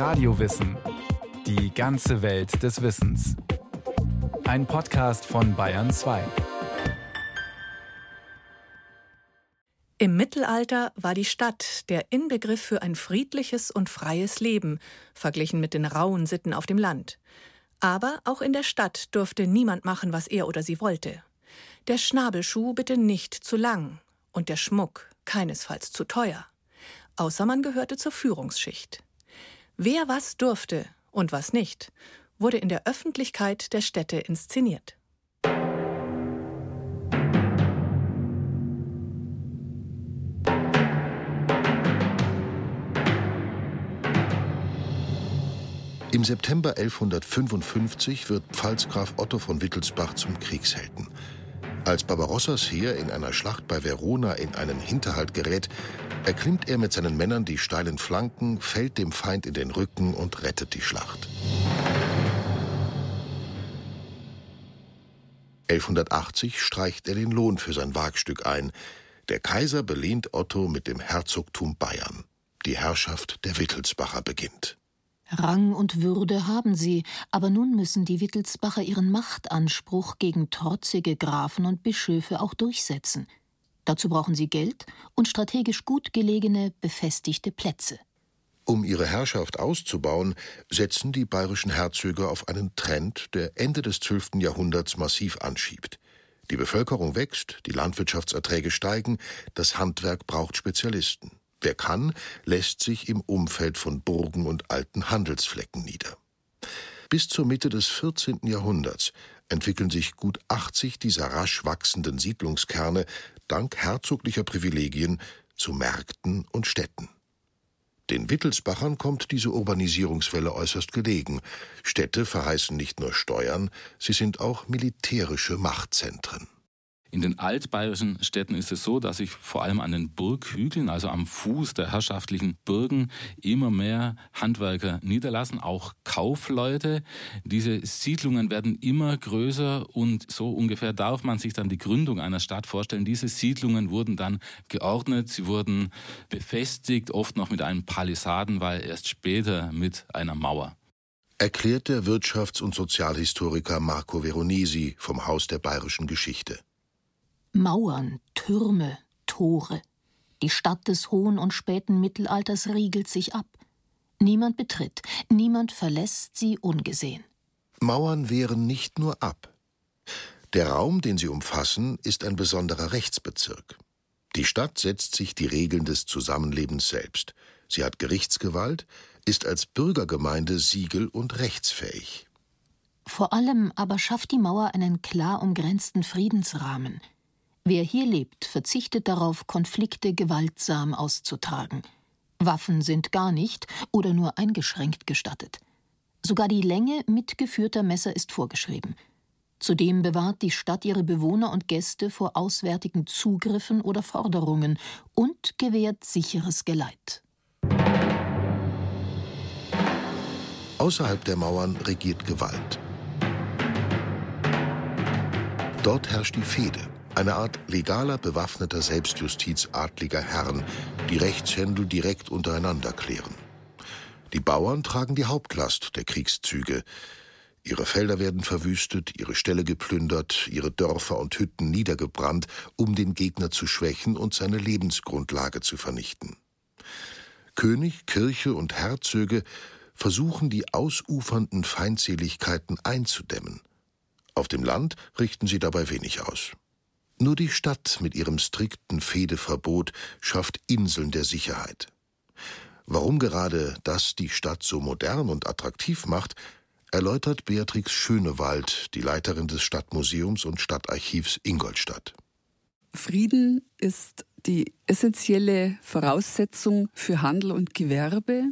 Radiowissen. Die ganze Welt des Wissens. Ein Podcast von Bayern 2. Im Mittelalter war die Stadt der Inbegriff für ein friedliches und freies Leben, verglichen mit den rauen Sitten auf dem Land. Aber auch in der Stadt durfte niemand machen, was er oder sie wollte. Der Schnabelschuh bitte nicht zu lang und der Schmuck keinesfalls zu teuer. Außer man gehörte zur Führungsschicht. Wer was durfte und was nicht, wurde in der Öffentlichkeit der Städte inszeniert. Im September 1155 wird Pfalzgraf Otto von Wittelsbach zum Kriegshelden. Als Barbarossas Heer in einer Schlacht bei Verona in einen Hinterhalt gerät, erklimmt er mit seinen Männern die steilen Flanken, fällt dem Feind in den Rücken und rettet die Schlacht. 1180 streicht er den Lohn für sein Wagstück ein. Der Kaiser belehnt Otto mit dem Herzogtum Bayern. Die Herrschaft der Wittelsbacher beginnt. Rang und Würde haben sie, aber nun müssen die Wittelsbacher ihren Machtanspruch gegen trotzige Grafen und Bischöfe auch durchsetzen. Dazu brauchen sie Geld und strategisch gut gelegene, befestigte Plätze. Um ihre Herrschaft auszubauen, setzen die bayerischen Herzöge auf einen Trend, der Ende des 12. Jahrhunderts massiv anschiebt. Die Bevölkerung wächst, die Landwirtschaftserträge steigen, das Handwerk braucht Spezialisten. Wer kann, lässt sich im Umfeld von Burgen und alten Handelsflecken nieder. Bis zur Mitte des 14. Jahrhunderts entwickeln sich gut 80 dieser rasch wachsenden Siedlungskerne dank herzoglicher Privilegien zu Märkten und Städten. Den Wittelsbachern kommt diese Urbanisierungswelle äußerst gelegen. Städte verheißen nicht nur Steuern, sie sind auch militärische Machtzentren. In den altbayerischen Städten ist es so, dass sich vor allem an den Burghügeln, also am Fuß der herrschaftlichen Burgen, immer mehr Handwerker niederlassen, auch Kaufleute. Diese Siedlungen werden immer größer und so ungefähr darf man sich dann die Gründung einer Stadt vorstellen. Diese Siedlungen wurden dann geordnet, sie wurden befestigt, oft noch mit einem Palisadenwall, erst später mit einer Mauer erklärt der Wirtschafts- und Sozialhistoriker Marco Veronesi vom Haus der bayerischen Geschichte. Mauern, Türme, Tore. Die Stadt des hohen und späten Mittelalters riegelt sich ab. Niemand betritt, niemand verlässt sie ungesehen. Mauern wehren nicht nur ab. Der Raum, den sie umfassen, ist ein besonderer Rechtsbezirk. Die Stadt setzt sich die Regeln des Zusammenlebens selbst. Sie hat Gerichtsgewalt, ist als Bürgergemeinde siegel- und rechtsfähig. Vor allem aber schafft die Mauer einen klar umgrenzten Friedensrahmen. Wer hier lebt, verzichtet darauf, Konflikte gewaltsam auszutragen. Waffen sind gar nicht oder nur eingeschränkt gestattet. Sogar die Länge mitgeführter Messer ist vorgeschrieben. Zudem bewahrt die Stadt ihre Bewohner und Gäste vor auswärtigen Zugriffen oder Forderungen und gewährt sicheres Geleit. Außerhalb der Mauern regiert Gewalt. Dort herrscht die Fehde, eine Art legaler bewaffneter Selbstjustiz adliger Herren, die Rechtshändel direkt untereinander klären. Die Bauern tragen die Hauptlast der Kriegszüge. Ihre Felder werden verwüstet, ihre Ställe geplündert, ihre Dörfer und Hütten niedergebrannt, um den Gegner zu schwächen und seine Lebensgrundlage zu vernichten. König, Kirche und Herzöge versuchen die ausufernden Feindseligkeiten einzudämmen. Auf dem Land richten sie dabei wenig aus. Nur die Stadt mit ihrem strikten Fehdeverbot schafft Inseln der Sicherheit. Warum gerade das die Stadt so modern und attraktiv macht, erläutert Beatrix Schönewald, die Leiterin des Stadtmuseums und Stadtarchivs Ingolstadt. Frieden ist die essentielle Voraussetzung für Handel und Gewerbe,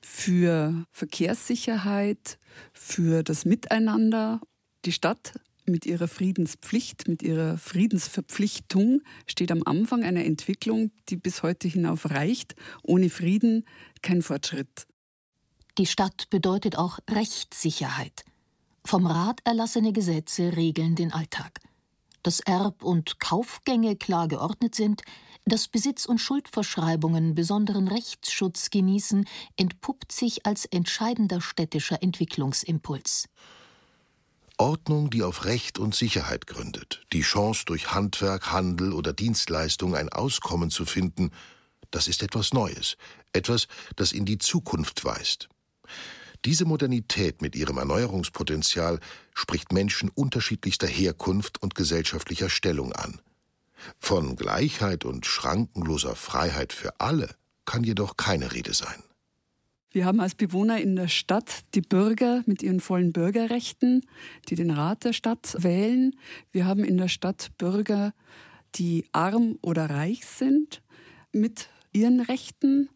für Verkehrssicherheit, für das Miteinander. Die Stadt mit ihrer Friedenspflicht, mit ihrer Friedensverpflichtung steht am Anfang einer Entwicklung, die bis heute hinauf reicht. Ohne Frieden kein Fortschritt. Die Stadt bedeutet auch Rechtssicherheit. Vom Rat erlassene Gesetze regeln den Alltag. Dass Erb- und Kaufgänge klar geordnet sind, Dass Besitz- und Schuldverschreibungen besonderen Rechtsschutz genießen, entpuppt sich als entscheidender städtischer Entwicklungsimpuls. Ordnung, die auf Recht und Sicherheit gründet, die Chance durch Handwerk, Handel oder Dienstleistung ein Auskommen zu finden, das ist etwas Neues, etwas, das in die Zukunft weist. Diese Modernität mit ihrem Erneuerungspotenzial spricht Menschen unterschiedlichster Herkunft und gesellschaftlicher Stellung an. Von Gleichheit und schrankenloser Freiheit für alle kann jedoch keine Rede sein. Wir haben als Bewohner in der Stadt die Bürger mit ihren vollen Bürgerrechten, die den Rat der Stadt wählen. Wir haben in der Stadt Bürger, die arm oder reich sind, mit ihren Rechten.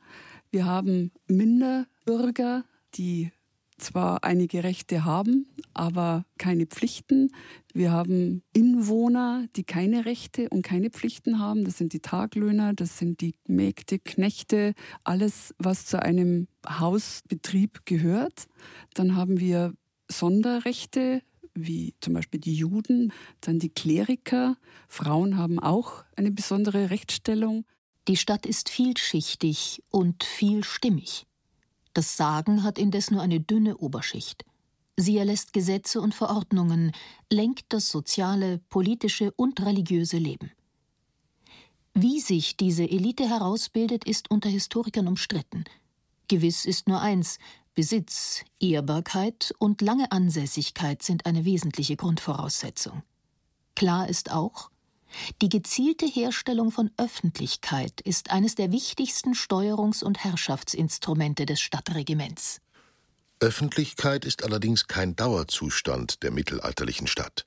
Wir haben Minderbürger, die zwar einige Rechte haben, aber keine Pflichten. Wir haben Inwohner, die keine Rechte und keine Pflichten haben. Das sind die Taglöhner, das sind die Mägde, Knechte, alles, was zu einem Hausbetrieb gehört. Dann haben wir Sonderrechte, wie zum Beispiel die Juden, dann die Kleriker. Frauen haben auch eine besondere Rechtsstellung. Die Stadt ist vielschichtig und vielstimmig. Das Sagen hat indes nur eine dünne Oberschicht. Sie erlässt Gesetze und Verordnungen, lenkt das soziale, politische und religiöse Leben. Wie sich diese Elite herausbildet, ist unter Historikern umstritten. Gewiss ist nur eins Besitz, Ehrbarkeit und lange Ansässigkeit sind eine wesentliche Grundvoraussetzung. Klar ist auch, die gezielte Herstellung von Öffentlichkeit ist eines der wichtigsten Steuerungs- und Herrschaftsinstrumente des Stadtregiments. Öffentlichkeit ist allerdings kein Dauerzustand der mittelalterlichen Stadt.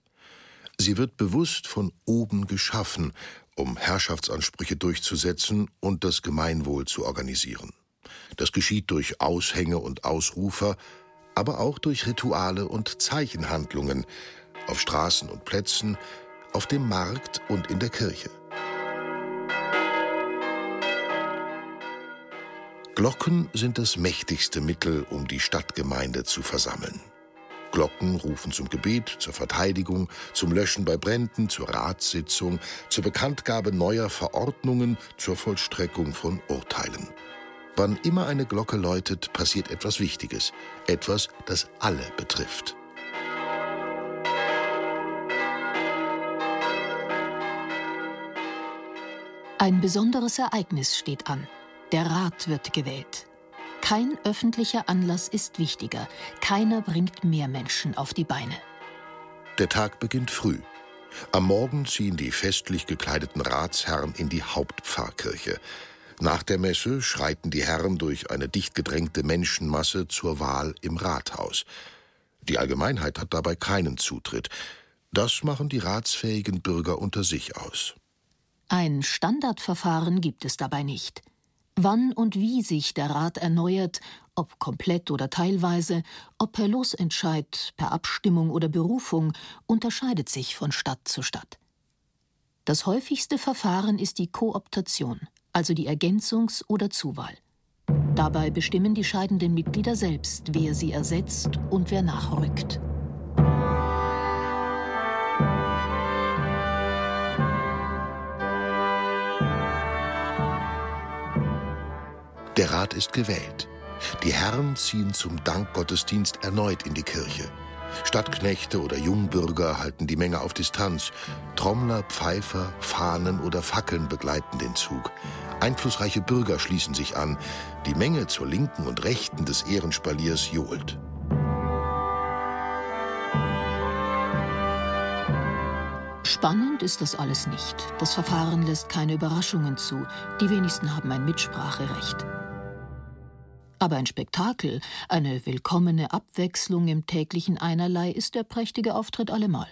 Sie wird bewusst von oben geschaffen, um Herrschaftsansprüche durchzusetzen und das Gemeinwohl zu organisieren. Das geschieht durch Aushänge und Ausrufer, aber auch durch Rituale und Zeichenhandlungen auf Straßen und Plätzen, auf dem Markt und in der Kirche. Glocken sind das mächtigste Mittel, um die Stadtgemeinde zu versammeln. Glocken rufen zum Gebet, zur Verteidigung, zum Löschen bei Bränden, zur Ratssitzung, zur Bekanntgabe neuer Verordnungen, zur Vollstreckung von Urteilen. Wann immer eine Glocke läutet, passiert etwas Wichtiges, etwas, das alle betrifft. Ein besonderes Ereignis steht an. Der Rat wird gewählt. Kein öffentlicher Anlass ist wichtiger. Keiner bringt mehr Menschen auf die Beine. Der Tag beginnt früh. Am Morgen ziehen die festlich gekleideten Ratsherren in die Hauptpfarrkirche. Nach der Messe schreiten die Herren durch eine dicht gedrängte Menschenmasse zur Wahl im Rathaus. Die Allgemeinheit hat dabei keinen Zutritt. Das machen die ratsfähigen Bürger unter sich aus. Ein Standardverfahren gibt es dabei nicht. Wann und wie sich der Rat erneuert, ob komplett oder teilweise, ob per Losentscheid, per Abstimmung oder Berufung, unterscheidet sich von Stadt zu Stadt. Das häufigste Verfahren ist die Kooptation, also die Ergänzungs- oder Zuwahl. Dabei bestimmen die scheidenden Mitglieder selbst, wer sie ersetzt und wer nachrückt. Der Rat ist gewählt. Die Herren ziehen zum Dankgottesdienst erneut in die Kirche. Stadtknechte oder Jungbürger halten die Menge auf Distanz. Trommler, Pfeifer, Fahnen oder Fackeln begleiten den Zug. Einflussreiche Bürger schließen sich an. Die Menge zur Linken und Rechten des Ehrenspaliers johlt. Spannend ist das alles nicht. Das Verfahren lässt keine Überraschungen zu. Die wenigsten haben ein Mitspracherecht. Aber ein Spektakel, eine willkommene Abwechslung im täglichen Einerlei ist der prächtige Auftritt allemal.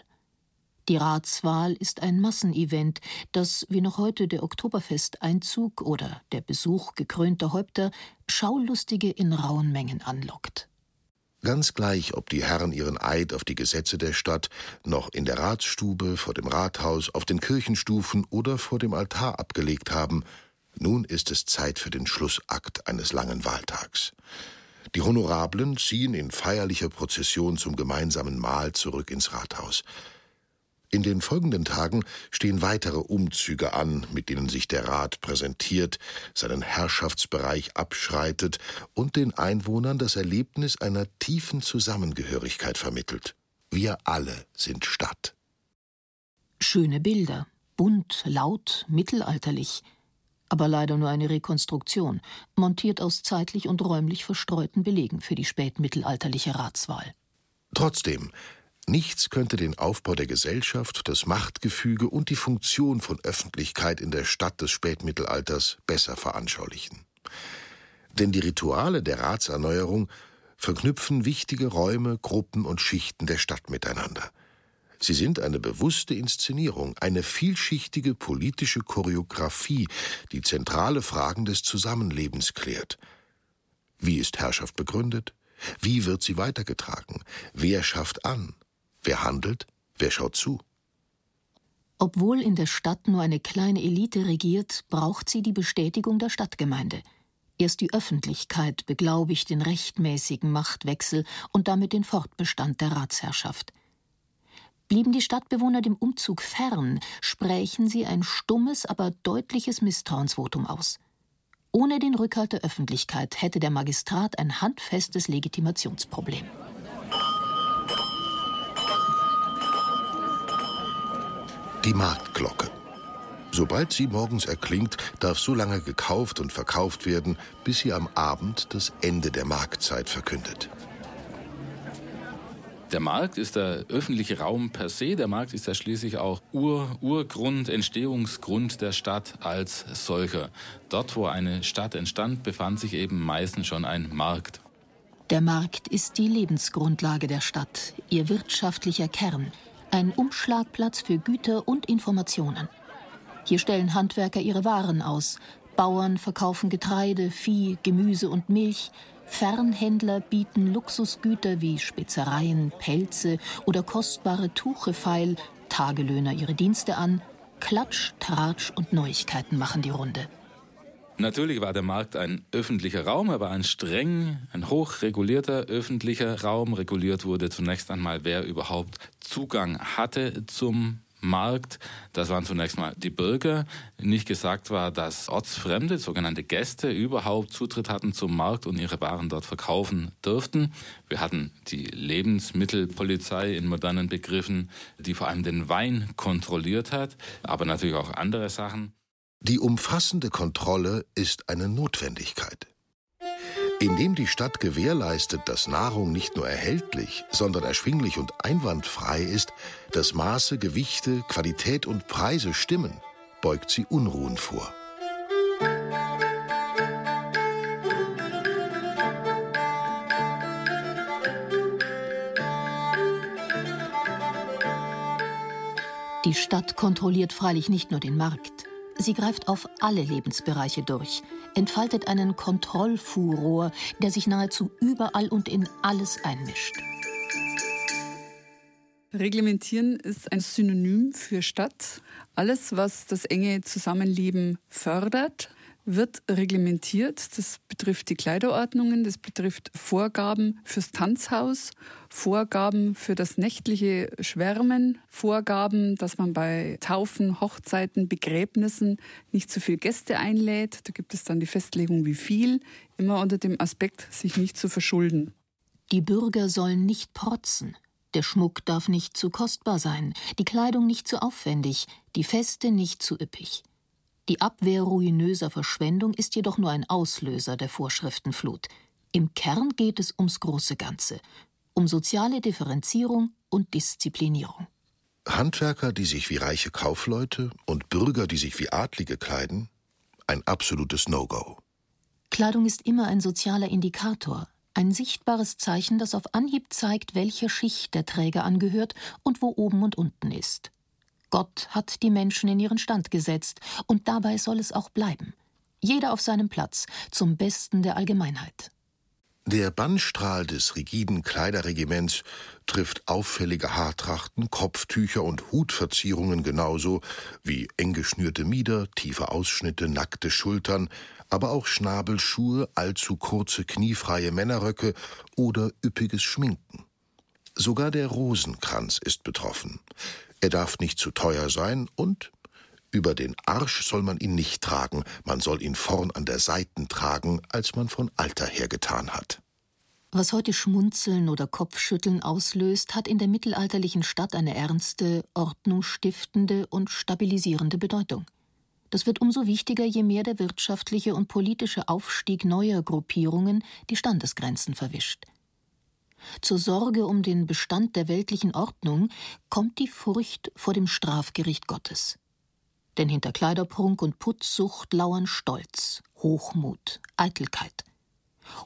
Die Ratswahl ist ein Massenevent, das, wie noch heute der Oktoberfesteinzug oder der Besuch gekrönter Häupter, Schaulustige in rauen Mengen anlockt. Ganz gleich, ob die Herren ihren Eid auf die Gesetze der Stadt noch in der Ratsstube, vor dem Rathaus, auf den Kirchenstufen oder vor dem Altar abgelegt haben, nun ist es Zeit für den Schlussakt eines langen Wahltags. Die Honorablen ziehen in feierlicher Prozession zum gemeinsamen Mahl zurück ins Rathaus. In den folgenden Tagen stehen weitere Umzüge an, mit denen sich der Rat präsentiert, seinen Herrschaftsbereich abschreitet und den Einwohnern das Erlebnis einer tiefen Zusammengehörigkeit vermittelt. Wir alle sind Stadt. Schöne Bilder, bunt, laut, mittelalterlich, aber leider nur eine Rekonstruktion, montiert aus zeitlich und räumlich verstreuten Belegen für die spätmittelalterliche Ratswahl. Trotzdem, Nichts könnte den Aufbau der Gesellschaft, das Machtgefüge und die Funktion von Öffentlichkeit in der Stadt des Spätmittelalters besser veranschaulichen. Denn die Rituale der Ratserneuerung verknüpfen wichtige Räume, Gruppen und Schichten der Stadt miteinander. Sie sind eine bewusste Inszenierung, eine vielschichtige politische Choreografie, die zentrale Fragen des Zusammenlebens klärt. Wie ist Herrschaft begründet? Wie wird sie weitergetragen? Wer schafft an? Wer handelt? Wer schaut zu? Obwohl in der Stadt nur eine kleine Elite regiert, braucht sie die Bestätigung der Stadtgemeinde. Erst die Öffentlichkeit beglaubigt den rechtmäßigen Machtwechsel und damit den Fortbestand der Ratsherrschaft. Blieben die Stadtbewohner dem Umzug fern, sprächen sie ein stummes, aber deutliches Misstrauensvotum aus. Ohne den Rückhalt der Öffentlichkeit hätte der Magistrat ein handfestes Legitimationsproblem. Die Marktglocke. Sobald sie morgens erklingt, darf so lange gekauft und verkauft werden, bis sie am Abend das Ende der Marktzeit verkündet. Der Markt ist der öffentliche Raum per se. Der Markt ist ja schließlich auch Ur Urgrund, Entstehungsgrund der Stadt als solcher. Dort, wo eine Stadt entstand, befand sich eben meistens schon ein Markt. Der Markt ist die Lebensgrundlage der Stadt, ihr wirtschaftlicher Kern, ein Umschlagplatz für Güter und Informationen. Hier stellen Handwerker ihre Waren aus. Bauern verkaufen Getreide, Vieh, Gemüse und Milch. Fernhändler bieten Luxusgüter wie Spezereien, Pelze oder kostbare Tuchefeil, Tagelöhner ihre Dienste an. Klatsch, Tratsch und Neuigkeiten machen die Runde. Natürlich war der Markt ein öffentlicher Raum, aber ein streng, ein hochregulierter öffentlicher Raum. Reguliert wurde zunächst einmal, wer überhaupt Zugang hatte zum Markt. Das waren zunächst mal die Bürger. Nicht gesagt war, dass Ortsfremde, sogenannte Gäste, überhaupt Zutritt hatten zum Markt und ihre Waren dort verkaufen dürften. Wir hatten die Lebensmittelpolizei in modernen Begriffen, die vor allem den Wein kontrolliert hat, aber natürlich auch andere Sachen. Die umfassende Kontrolle ist eine Notwendigkeit. Indem die Stadt gewährleistet, dass Nahrung nicht nur erhältlich, sondern erschwinglich und einwandfrei ist, dass Maße, Gewichte, Qualität und Preise stimmen, beugt sie Unruhen vor. Die Stadt kontrolliert freilich nicht nur den Markt. Sie greift auf alle Lebensbereiche durch, entfaltet einen Kontrollfuror, der sich nahezu überall und in alles einmischt. Reglementieren ist ein Synonym für Stadt. Alles, was das enge Zusammenleben fördert, wird reglementiert. Das betrifft die Kleiderordnungen, das betrifft Vorgaben fürs Tanzhaus, Vorgaben für das nächtliche Schwärmen, Vorgaben, dass man bei Taufen, Hochzeiten, Begräbnissen nicht zu viel Gäste einlädt. Da gibt es dann die Festlegung, wie viel, immer unter dem Aspekt, sich nicht zu verschulden. Die Bürger sollen nicht protzen. Der Schmuck darf nicht zu kostbar sein, die Kleidung nicht zu aufwendig, die Feste nicht zu üppig. Die Abwehr ruinöser Verschwendung ist jedoch nur ein Auslöser der Vorschriftenflut. Im Kern geht es ums große Ganze, um soziale Differenzierung und Disziplinierung. Handwerker, die sich wie reiche Kaufleute und Bürger, die sich wie Adlige kleiden, ein absolutes No-Go. Kleidung ist immer ein sozialer Indikator, ein sichtbares Zeichen, das auf Anhieb zeigt, welcher Schicht der Träger angehört und wo oben und unten ist. Gott hat die Menschen in ihren Stand gesetzt, und dabei soll es auch bleiben. Jeder auf seinem Platz, zum Besten der Allgemeinheit. Der Bannstrahl des rigiden Kleiderregiments trifft auffällige Haartrachten, Kopftücher und Hutverzierungen genauso wie eng geschnürte Mieder, tiefe Ausschnitte, nackte Schultern, aber auch Schnabelschuhe, allzu kurze kniefreie Männerröcke oder üppiges Schminken. Sogar der Rosenkranz ist betroffen. Er darf nicht zu teuer sein und über den Arsch soll man ihn nicht tragen, man soll ihn vorn an der Seiten tragen, als man von Alter her getan hat. Was heute Schmunzeln oder Kopfschütteln auslöst, hat in der mittelalterlichen Stadt eine ernste, ordnungsstiftende und stabilisierende Bedeutung. Das wird umso wichtiger, je mehr der wirtschaftliche und politische Aufstieg neuer Gruppierungen die Standesgrenzen verwischt. Zur Sorge um den Bestand der weltlichen Ordnung kommt die Furcht vor dem Strafgericht Gottes. Denn hinter Kleiderprunk und Putzsucht lauern Stolz, Hochmut, Eitelkeit.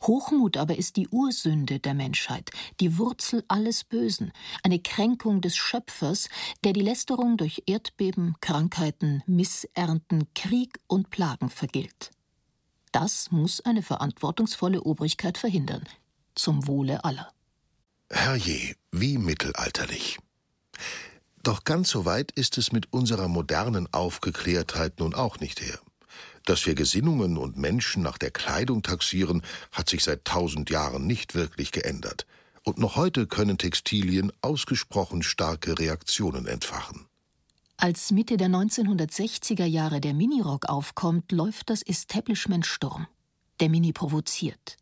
Hochmut aber ist die Ursünde der Menschheit, die Wurzel alles Bösen, eine Kränkung des Schöpfers, der die Lästerung durch Erdbeben, Krankheiten, Missernten, Krieg und Plagen vergilt. Das muss eine verantwortungsvolle Obrigkeit verhindern, zum Wohle aller. Herrje, wie mittelalterlich. Doch ganz so weit ist es mit unserer modernen Aufgeklärtheit nun auch nicht her. Dass wir Gesinnungen und Menschen nach der Kleidung taxieren, hat sich seit tausend Jahren nicht wirklich geändert. Und noch heute können Textilien ausgesprochen starke Reaktionen entfachen. Als Mitte der 1960er Jahre der Minirock aufkommt, läuft das Establishment Sturm. Der Mini provoziert.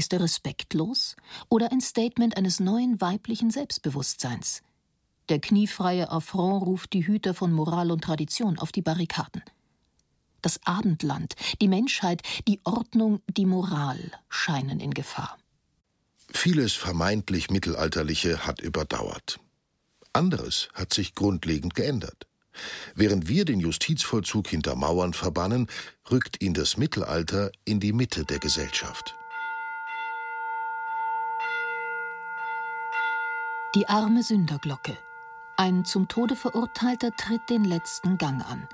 Ist er respektlos oder ein Statement eines neuen weiblichen Selbstbewusstseins? Der kniefreie Affront ruft die Hüter von Moral und Tradition auf die Barrikaden. Das Abendland, die Menschheit, die Ordnung, die Moral scheinen in Gefahr. Vieles vermeintlich Mittelalterliche hat überdauert. Anderes hat sich grundlegend geändert. Während wir den Justizvollzug hinter Mauern verbannen, rückt ihn das Mittelalter in die Mitte der Gesellschaft. Die arme Sünderglocke. Ein zum Tode verurteilter tritt den letzten Gang an.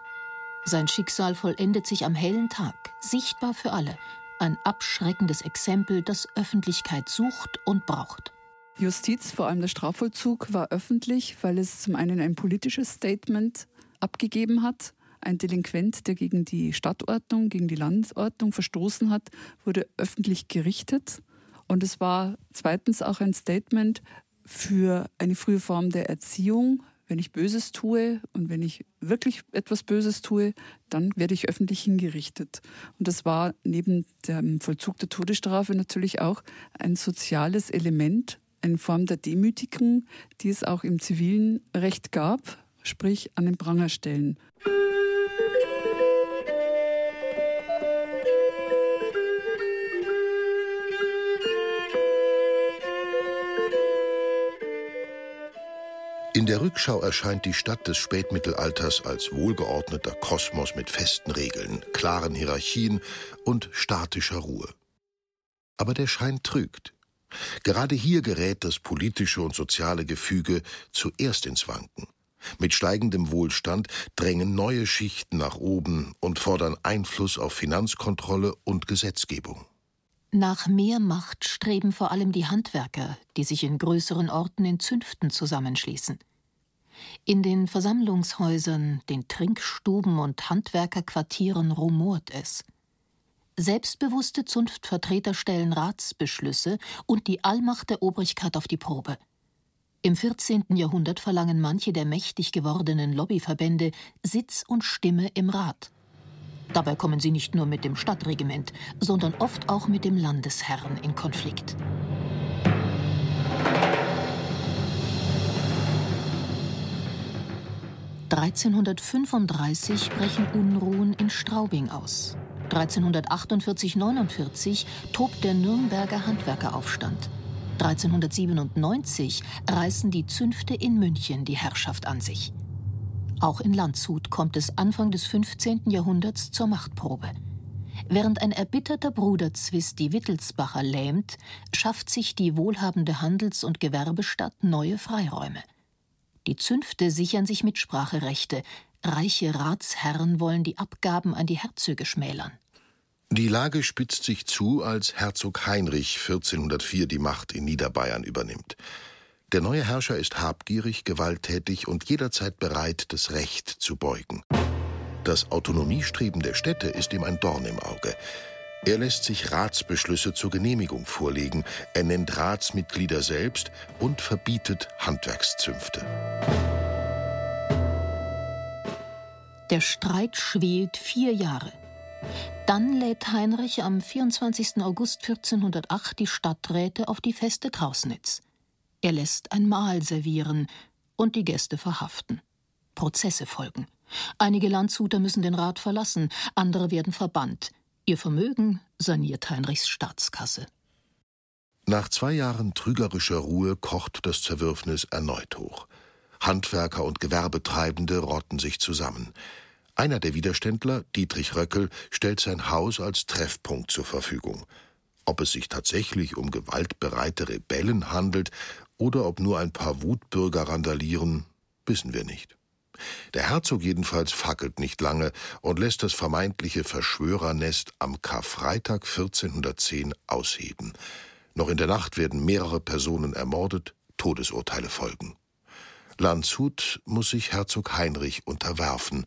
Sein Schicksal vollendet sich am hellen Tag, sichtbar für alle. Ein abschreckendes Exempel, das Öffentlichkeit sucht und braucht. Justiz, vor allem der Strafvollzug, war öffentlich, weil es zum einen ein politisches Statement abgegeben hat. Ein Delinquent, der gegen die Stadtordnung, gegen die Landordnung verstoßen hat, wurde öffentlich gerichtet. Und es war zweitens auch ein Statement für eine frühe Form der Erziehung. Wenn ich Böses tue und wenn ich wirklich etwas Böses tue, dann werde ich öffentlich hingerichtet. Und das war neben dem Vollzug der Todesstrafe natürlich auch ein soziales Element, eine Form der Demütigung, die es auch im zivilen Recht gab, sprich an den Pranger stellen. In der Rückschau erscheint die Stadt des Spätmittelalters als wohlgeordneter Kosmos mit festen Regeln, klaren Hierarchien und statischer Ruhe. Aber der Schein trügt. Gerade hier gerät das politische und soziale Gefüge zuerst ins Wanken. Mit steigendem Wohlstand drängen neue Schichten nach oben und fordern Einfluss auf Finanzkontrolle und Gesetzgebung. Nach mehr Macht streben vor allem die Handwerker, die sich in größeren Orten in Zünften zusammenschließen. In den Versammlungshäusern, den Trinkstuben und Handwerkerquartieren rumort es. Selbstbewusste Zunftvertreter stellen Ratsbeschlüsse und die Allmacht der Obrigkeit auf die Probe. Im 14. Jahrhundert verlangen manche der mächtig gewordenen Lobbyverbände Sitz und Stimme im Rat. Dabei kommen sie nicht nur mit dem Stadtregiment, sondern oft auch mit dem Landesherrn in Konflikt. (1335) brechen Unruhen in Straubing aus. 1348/49 tobt der Nürnberger Handwerkeraufstand. 1397 reißen die Zünfte in München die Herrschaft an sich. Auch in Landshut kommt es Anfang des 15. Jahrhunderts zur Machtprobe. Während ein erbitterter Bruderzwist die Wittelsbacher lähmt, schafft sich die wohlhabende Handels- und Gewerbestadt neue Freiräume. Die Zünfte sichern sich Mitspracherechte, reiche Ratsherren wollen die Abgaben an die Herzöge schmälern. Die Lage spitzt sich zu, als Herzog Heinrich 1404 die Macht in Niederbayern übernimmt. Der neue Herrscher ist habgierig, gewalttätig und jederzeit bereit, das Recht zu beugen. Das Autonomiestreben der Städte ist ihm ein Dorn im Auge. Er lässt sich Ratsbeschlüsse zur Genehmigung vorlegen, er nennt Ratsmitglieder selbst und verbietet Handwerkszünfte. Der Streit schwelt vier Jahre. Dann lädt Heinrich am 24. August 1408 die Stadträte auf die Feste Trausnitz. Er lässt ein Mahl servieren und die Gäste verhaften. Prozesse folgen. Einige Landshuter müssen den Rat verlassen, andere werden verbannt. Ihr Vermögen saniert Heinrichs Staatskasse. Nach zwei Jahren trügerischer Ruhe kocht das Zerwürfnis erneut hoch. Handwerker und Gewerbetreibende rotten sich zusammen. Einer der Widerständler, Dietrich Röckel, stellt sein Haus als Treffpunkt zur Verfügung. Ob es sich tatsächlich um gewaltbereite Rebellen handelt oder ob nur ein paar Wutbürger randalieren, wissen wir nicht. Der Herzog jedenfalls fackelt nicht lange und lässt das vermeintliche Verschwörernest am Karfreitag 1410 ausheben. Noch in der Nacht werden mehrere Personen ermordet, Todesurteile folgen. Landshut muss sich Herzog Heinrich unterwerfen.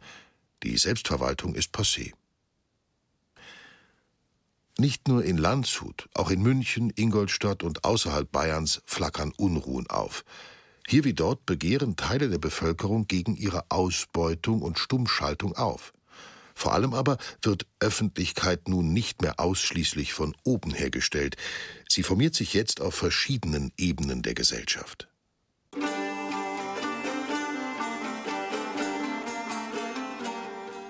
Die Selbstverwaltung ist passé. Nicht nur in Landshut, auch in München, Ingolstadt und außerhalb Bayerns flackern Unruhen auf. Hier wie dort begehren Teile der Bevölkerung gegen ihre Ausbeutung und Stummschaltung auf. Vor allem aber wird Öffentlichkeit nun nicht mehr ausschließlich von oben hergestellt. Sie formiert sich jetzt auf verschiedenen Ebenen der Gesellschaft.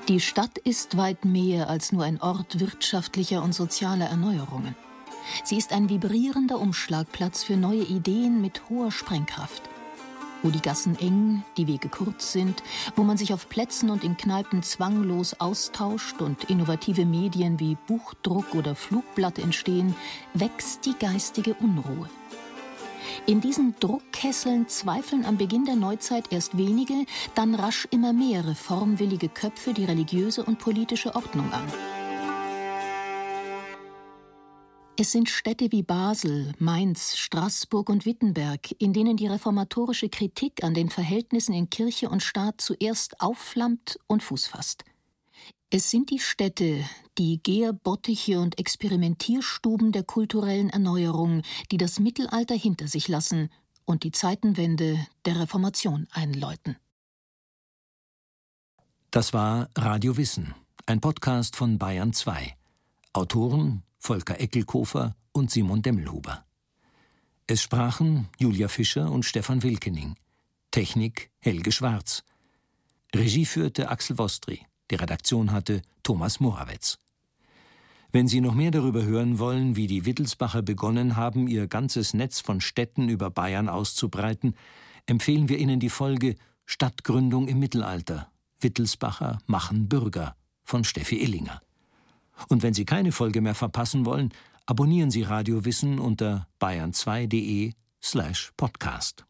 Die Stadt ist weit mehr als nur ein Ort wirtschaftlicher und sozialer Erneuerungen. Sie ist ein vibrierender Umschlagplatz für neue Ideen mit hoher Sprengkraft. Wo die Gassen eng, die Wege kurz sind, wo man sich auf Plätzen und in Kneipen zwanglos austauscht und innovative Medien wie Buchdruck oder Flugblatt entstehen, wächst die geistige Unruhe. In diesen Druckkesseln zweifeln am Beginn der Neuzeit erst wenige, dann rasch immer mehr reformwillige Köpfe die religiöse und politische Ordnung an. Es sind Städte wie Basel, Mainz, Straßburg und Wittenberg, in denen die reformatorische Kritik an den Verhältnissen in Kirche und Staat zuerst aufflammt und Fuß fasst. Es sind die Städte, die Gärbottiche und Experimentierstuben der kulturellen Erneuerung, die das Mittelalter hinter sich lassen und die Zeitenwende der Reformation einläuten. Das war Radio Wissen, ein Podcast von Bayern 2. Autoren Volker Eckelkofer und Simon Demmelhuber. Es sprachen Julia Fischer und Stefan Wilkening. Technik Helge Schwarz. Regie führte Axel Wostri. Die Redaktion hatte Thomas Morawetz. Wenn Sie noch mehr darüber hören wollen, wie die Wittelsbacher begonnen haben, ihr ganzes Netz von Städten über Bayern auszubreiten, empfehlen wir Ihnen die Folge Stadtgründung im Mittelalter. Wittelsbacher machen Bürger von Steffi Illinger. Und wenn Sie keine Folge mehr verpassen wollen, abonnieren Sie Radio Wissen unter bayern2.de slash podcast.